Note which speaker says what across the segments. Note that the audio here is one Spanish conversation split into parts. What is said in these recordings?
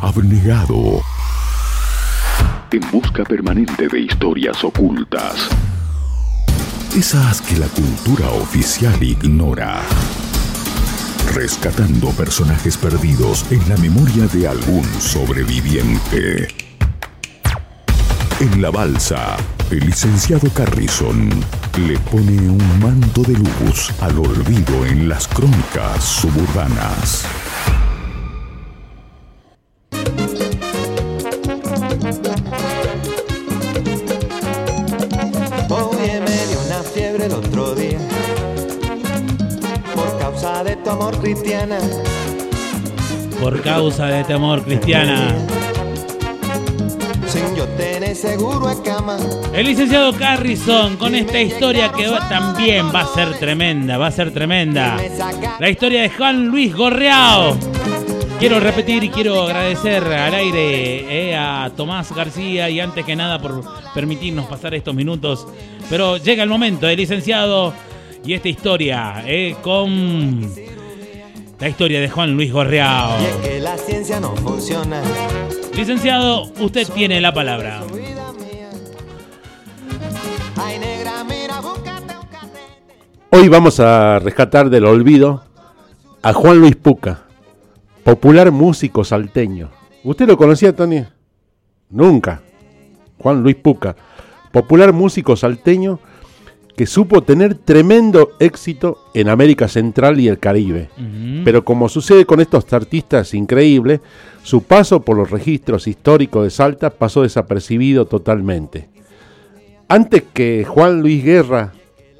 Speaker 1: abnegado, en busca permanente de historias ocultas. Esas que la cultura oficial ignora. Rescatando personajes perdidos en la memoria de algún sobreviviente. En la balsa, el licenciado Carrison le pone un manto de luz al olvido en las crónicas suburbanas.
Speaker 2: Cristiana.
Speaker 3: Por causa de este amor, Cristiana.
Speaker 2: Sin yo tener seguro a cama.
Speaker 3: El licenciado Carrison con esta historia que va- también va a ser tremenda, va a ser tremenda. La historia de Juan Luis Gorreao. Quiero repetir y quiero agradecer al aire eh, a Tomás García y antes que nada por permitirnos pasar estos minutos. Pero llega el momento, el licenciado, y esta historia eh, con la historia de Juan Luis Gorreao.
Speaker 2: Y es que la ciencia no funciona.
Speaker 3: Licenciado, usted tiene la palabra.
Speaker 4: Hoy vamos a rescatar del olvido a Juan Luis Puca, popular músico salteño. ¿Usted lo conocía, Tony? Nunca. Juan Luis Puca, popular músico salteño que supo tener tremendo éxito en América Central y el Caribe. Pero como sucede con estos artistas increíbles, su paso por los registros históricos de Salta pasó desapercibido totalmente. Antes que Juan Luis Guerra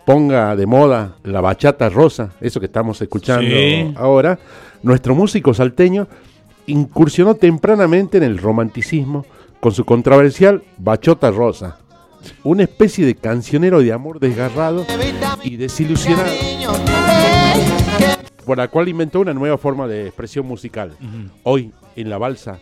Speaker 4: ponga de moda la bachata rosa, eso que estamos escuchando
Speaker 3: Sí.
Speaker 4: ahora, nuestro músico salteño incursionó tempranamente en el romanticismo con su controversial Bachota Rosa, una especie de cancionero de amor desgarrado y desilusionado por la cual inventó una nueva forma de expresión musical. Hoy, en La Balsa,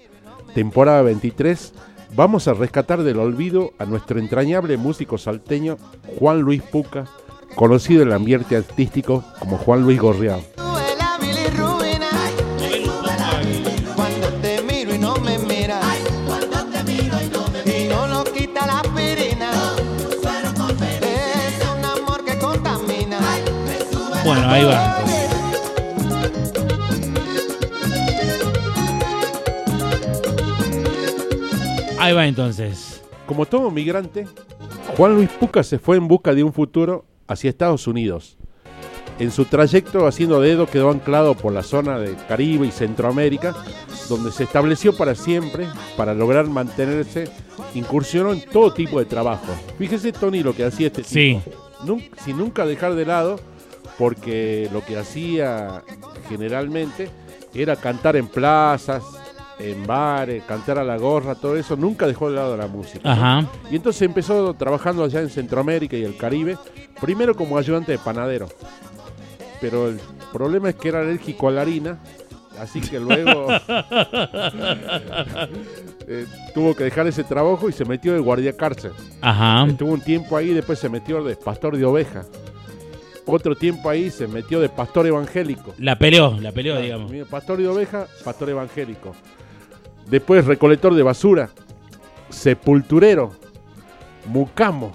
Speaker 4: temporada 23, vamos a rescatar del olvido a nuestro entrañable músico salteño Juan Luis Puca, conocido en el ambiente artístico como Juan Luis Gorriao.
Speaker 3: Bueno, ahí va. entonces. Ahí va entonces.
Speaker 4: Como todo migrante, Juan Luis Puca se fue en busca de un futuro hacia Estados Unidos. En su trayecto haciendo dedo quedó anclado por la zona de Caribe y Centroamérica, donde se estableció para siempre para lograr mantenerse. Incursionó en todo tipo de trabajo. Fíjese, Tony, lo que hacía este tipo.
Speaker 3: Sí.
Speaker 4: Nun- sin nunca dejar de lado, porque lo que hacía generalmente era cantar en plazas, en bares, cantar a la gorra, todo eso, nunca dejó de lado la música. ¿no?
Speaker 3: Ajá.
Speaker 4: Y entonces empezó trabajando allá en Centroamérica y el Caribe, primero como ayudante de panadero. Pero el problema es que era alérgico a la harina, así que luego eh, tuvo que dejar ese trabajo y se metió de guardia cárcel.
Speaker 3: Ajá.
Speaker 4: Estuvo un tiempo ahí, después se metió de pastor de oveja. Otro tiempo ahí se metió de pastor evangélico.
Speaker 3: La peleó, la peleó, digamos.
Speaker 4: Mira, Pastor de oveja, pastor evangélico. Después recolector de basura, sepulturero, mucamo.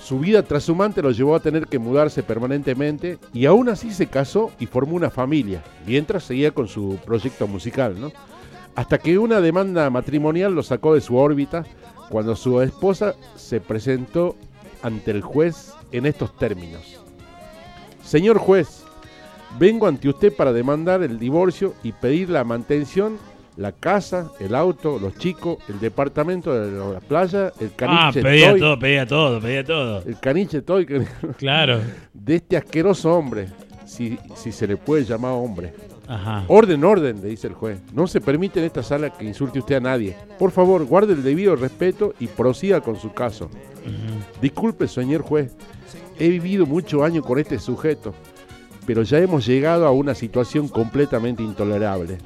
Speaker 4: Su vida trashumante lo llevó a tener que mudarse permanentemente y aún así se casó y formó una familia, mientras seguía con su proyecto musical, ¿no? Hasta que una demanda matrimonial lo sacó de su órbita cuando su esposa se presentó ante el juez en estos términos. Señor juez, vengo ante usted para demandar el divorcio y pedir la mantención, la casa, el auto, los chicos, el departamento de la playa, el
Speaker 3: Ah,
Speaker 4: caniche
Speaker 3: pedía
Speaker 4: toy,
Speaker 3: todo, pedía todo, pedía todo.
Speaker 4: el caniche toy
Speaker 3: Claro.
Speaker 4: de este asqueroso hombre, si, si se le puede llamar hombre.
Speaker 3: Ajá.
Speaker 4: Orden, orden, le dice el juez. No se permite en esta sala que insulte usted a nadie. Por favor, guarde el debido respeto y prosiga con su caso. Disculpe, señor juez. He vivido muchos años con este sujeto, pero ya hemos llegado a una situación completamente intolerable.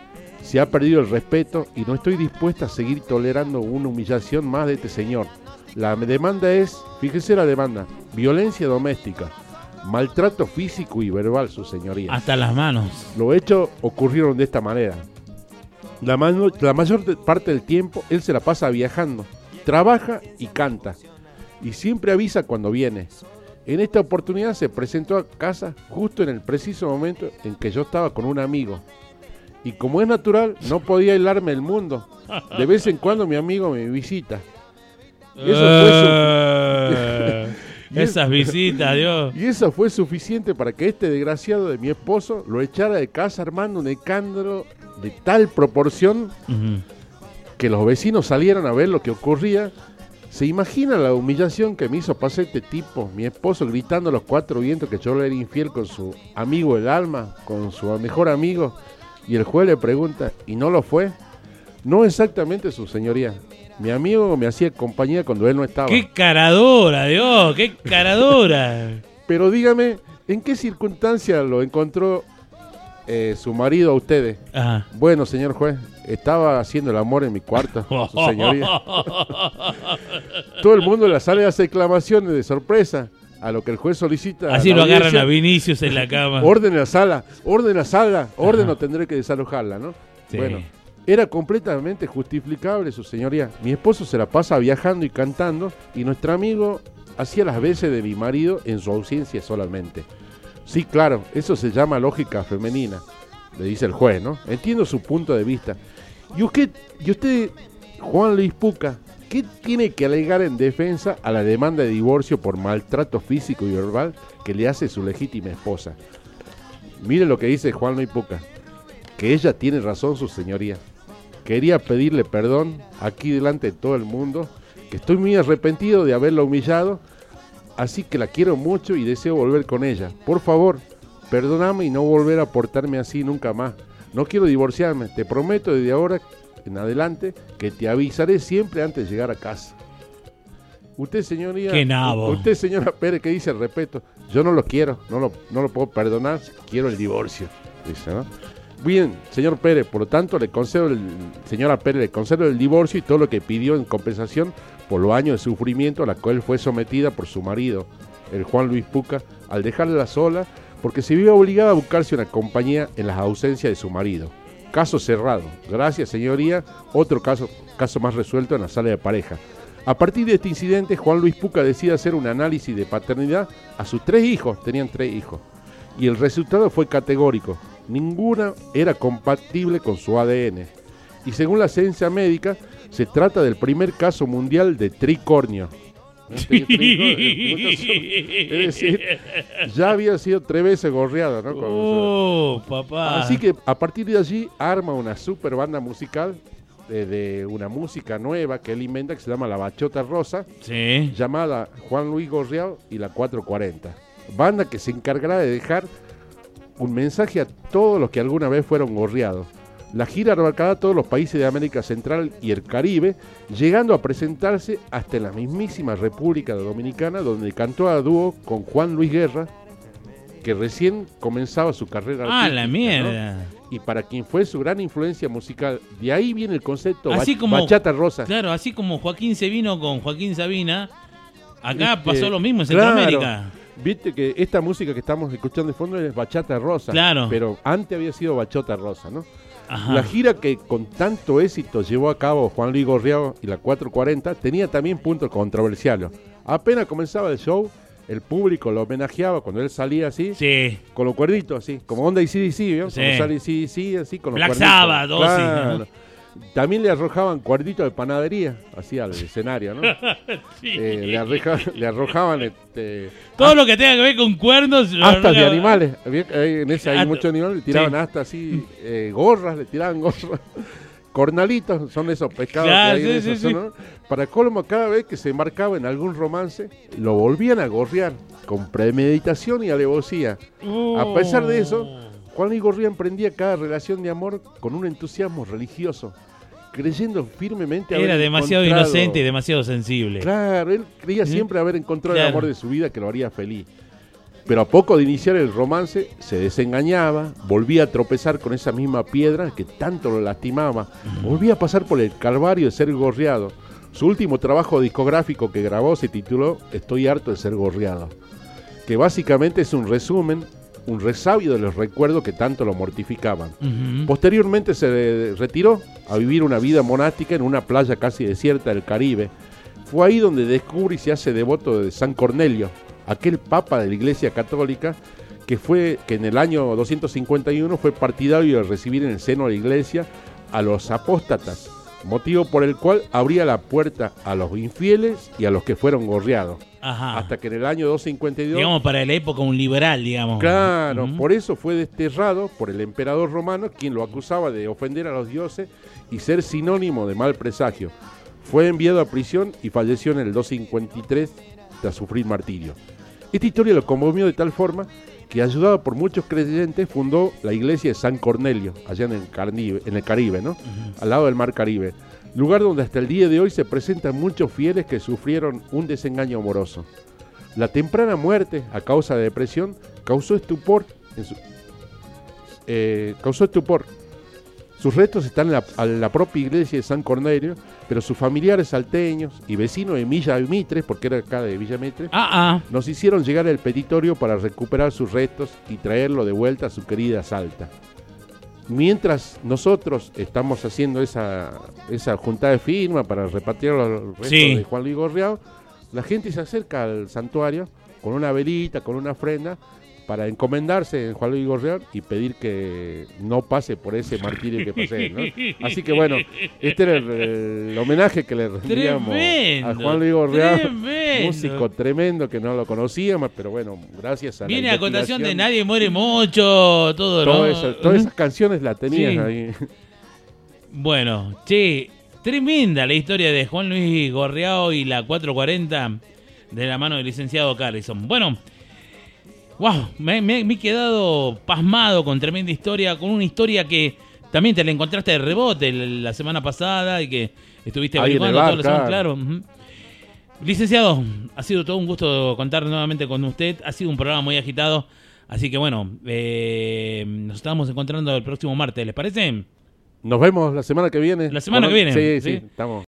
Speaker 4: Se ha perdido el respeto y no estoy dispuesta a seguir tolerando una humillación más de este señor. La demanda es, fíjese la demanda, violencia doméstica, maltrato físico y verbal, su señoría.
Speaker 3: Hasta las manos.
Speaker 4: Los hechos ocurrieron de esta manera. La, mano- la mayor parte del tiempo él se la pasa viajando, trabaja y canta. Y siempre avisa cuando viene. En esta oportunidad se presentó a casa justo en el preciso momento en que yo estaba con un amigo. Y como es natural, no podía aislarme del mundo. De vez en cuando mi amigo me visita. Y eso fue
Speaker 3: Eh, Esas visitas, Dios.
Speaker 4: Y eso fue suficiente para que este desgraciado de mi esposo lo echara de casa armando un escándalo de tal proporción que los vecinos salieron a ver lo que ocurría. ¿Se imagina la humillación que me hizo pasar este tipo, mi esposo, gritando a los cuatro vientos que yo le era infiel con su amigo el alma, con su mejor amigo? Y el juez le pregunta, ¿y no lo fue? No exactamente su señoría. Mi amigo me hacía compañía cuando él no estaba.
Speaker 3: ¡Qué caradora, Dios! ¡Qué caradora!
Speaker 4: Pero dígame, ¿en qué circunstancia lo encontró eh, su marido a ustedes?
Speaker 3: Ajá.
Speaker 4: Bueno, señor juez, estaba haciendo el amor en mi cuarto, su señoría. Todo el mundo en la sala hace exclamaciones de sorpresa, a lo que el juez solicita.
Speaker 3: Así lo agarran a Vinicius en la cama.
Speaker 4: Orden la sala, orden la sala, orden tendré que desalojarla, ¿no?
Speaker 3: Sí.
Speaker 4: Bueno, era completamente justificable, su señoría. Mi esposo se la pasa viajando y cantando, y nuestro amigo hacía las veces de mi marido en su ausencia solamente. Sí, claro, eso se llama lógica femenina, le dice el juez, ¿no? Entiendo su punto de vista. Y usted, y usted Juan Luis Puca, ¿qué tiene que alegar en defensa a la demanda de divorcio por maltrato físico y verbal que le hace su legítima esposa? Mire lo que dice Juan Luis Puca, que ella tiene razón, su señoría. Quería pedirle perdón aquí delante de todo el mundo, que estoy muy arrepentido de haberla humillado, así que la quiero mucho y deseo volver con ella. Por favor, perdóname y no volver a portarme así nunca más. No quiero divorciarme, te prometo desde ahora en adelante que te avisaré siempre antes de llegar a casa. Usted, señoría,
Speaker 3: Qué nabo.
Speaker 4: usted, señora Pérez, que dice al respeto, yo no lo quiero, no lo, no lo puedo perdonar, quiero el divorcio. Dice, ¿no? Bien, señor Pérez, por lo tanto, le concedo el, señora Pérez, le concedo el divorcio y todo lo que pidió en compensación por los años de sufrimiento a la cual fue sometida por su marido, el Juan Luis Puca, al dejarla sola, porque se vio obligada a buscarse una compañía en las ausencias de su marido. Caso cerrado. Gracias, señoría. Otro caso, caso más resuelto en la sala de pareja. A partir de este incidente, Juan Luis Puca decide hacer un análisis de paternidad a sus tres hijos. Tenían tres hijos. Y el resultado fue categórico. Ninguna era compatible con su ADN. Y según la ciencia médica, se trata del primer caso mundial de tricornio. Es decir, ya había sido tres veces gorreado, ¿no?
Speaker 3: Oh, papá.
Speaker 4: Así que a partir de allí arma una super banda musical de, de una música nueva que él inventa que se llama La Bachota Rosa,
Speaker 3: Sí.
Speaker 4: llamada Juan Luis Gorriao y la 440. Banda que se encargará de dejar un mensaje a todos los que alguna vez fueron gorreados. La gira abarcará todos los países de América Central y el Caribe, llegando a presentarse hasta en la mismísima República Dominicana, donde cantó a dúo con Juan Luis Guerra, que recién comenzaba su carrera.
Speaker 3: Ah, la
Speaker 4: ¿no?
Speaker 3: mierda.
Speaker 4: Y para quien fue su gran influencia musical. De ahí viene el concepto
Speaker 3: Así
Speaker 4: bach-
Speaker 3: como-
Speaker 4: bachata rosa.
Speaker 3: Claro, así como Joaquín se vino con Joaquín Sabina, acá
Speaker 4: Este,
Speaker 3: pasó lo mismo en
Speaker 4: claro. Viste que esta música que estamos escuchando de fondo es bachata rosa.
Speaker 3: Claro.
Speaker 4: Pero antes había sido bachota rosa, ¿no?
Speaker 3: Ajá.
Speaker 4: La gira que con tanto éxito llevó a cabo Juan Luis Gorriao y la 440 tenía también puntos controversiales. Apenas comenzaba el show, el público lo homenajeaba cuando él salía así,
Speaker 3: Sí.
Speaker 4: con los cuerditos así, como onda ICDC, ¿vio?
Speaker 3: Sí.
Speaker 4: Como sale ICDC, así con los
Speaker 3: Black
Speaker 4: cuerditos.
Speaker 3: Sí,
Speaker 4: Claro. También le arrojaban cuerditos de panadería, así al escenario, ¿no?
Speaker 3: Sí.
Speaker 4: Eh, le, arreja- le arrojaban este,
Speaker 3: Todo lo que tenga que ver con cuernos. lo
Speaker 4: astas de animales. En ese hay
Speaker 3: Hasta-
Speaker 4: muchos animales, le tiraban
Speaker 3: sí.
Speaker 4: astas así, eh, gorras, le tiraban gorras. Cornalitos son esos pescados
Speaker 3: Claro,
Speaker 4: que hay en
Speaker 3: sí,
Speaker 4: esa
Speaker 3: sí,
Speaker 4: zona. Para colmo, cada vez que se embarcaba en algún romance, lo volvían a gorrear con premeditación y alevosía. A pesar de eso, Juan Luis Gorría emprendía cada relación de amor con un entusiasmo religioso, creyendo firmemente haber
Speaker 3: Era demasiado
Speaker 4: encontrado-
Speaker 3: inocente y demasiado sensible.
Speaker 4: Claro, él creía siempre haber encontrado
Speaker 3: Claro.
Speaker 4: el amor de su vida que lo haría feliz. Pero a poco de iniciar el romance, se desengañaba, volvía a tropezar con esa misma piedra que tanto lo lastimaba, volvía a pasar por el calvario de ser gorreado. Su último trabajo discográfico que grabó se tituló Estoy harto de ser gorreado, que básicamente es un resumen un resabio de los recuerdos que tanto lo mortificaban. Posteriormente se retiró a vivir una vida monástica en una playa casi desierta del Caribe. Fue ahí donde descubre y se hace devoto de San Cornelio, aquel papa de la Iglesia Católica que fue que en el año 251 fue partidario de recibir en el seno de la Iglesia a los apóstatas, motivo por el cual abría la puerta a los infieles y a los que fueron gorreados.
Speaker 3: Ajá.
Speaker 4: Hasta que en el año 252
Speaker 3: Ah. Digamos, para la época un liberal, digamos.
Speaker 4: Claro, por eso fue desterrado por el emperador romano, quien lo acusaba de ofender a los dioses y ser sinónimo de mal presagio. Fue enviado a prisión y falleció en el 253 tras sufrir martirio. Esta historia lo conmovió de tal forma que, ayudado por muchos creyentes, fundó la iglesia de San Cornelio, allá en el, Carnive- en el Caribe, ¿no? al lado del mar Caribe, lugar donde hasta el día de hoy se presentan muchos fieles que sufrieron un desengaño amoroso. La temprana muerte a causa de depresión causó estupor. en su- eh, causó estupor. Sus restos están en la, en la propia iglesia de San Cornelio, pero sus familiares salteños y vecinos de Villa Mitre, porque era acá de Villa Mitre,
Speaker 3: Ah, ah.
Speaker 4: nos hicieron llegar el petitorio para recuperar sus restos y traerlo de vuelta a su querida Salta. Mientras nosotros estamos haciendo esa, esa juntada de firma para repatriar los restos
Speaker 3: Sí.
Speaker 4: de Juan Luis Gorriao, la gente se acerca al santuario con una velita, con una ofrenda, para encomendarse en Juan Luis Gorriao y pedir que no pase por ese martirio que pasé. ¿no? Así que bueno, este era el, el homenaje que le rendíamos
Speaker 3: Tremendo,
Speaker 4: a Juan Luis Gorriao,
Speaker 3: tremendo.
Speaker 4: músico tremendo que no lo conocíamos, pero bueno, gracias a la
Speaker 3: Viene a contación de Nadie muere mucho, todo, ¿no?
Speaker 4: todas esas- todas esas canciones las tenías
Speaker 3: Sí.
Speaker 4: ahí.
Speaker 3: Bueno, che, tremenda la historia de Juan Luis Gorriao y la 440 de la mano del licenciado Carrison. Bueno, wow, me, me- me he quedado pasmado con tremenda historia, con una historia que también te la encontraste de rebote la semana pasada y que estuviste averiguando toda la semana,
Speaker 4: claro.
Speaker 3: Licenciado, ha sido todo un gusto contar nuevamente con usted. Ha sido un programa muy agitado. Así que bueno, eh, nos estamos encontrando el próximo martes, ¿les parece?
Speaker 4: Nos vemos la semana que viene.
Speaker 3: La semana que viene,
Speaker 4: Sí, sí,
Speaker 3: ¿sí?
Speaker 4: estamos.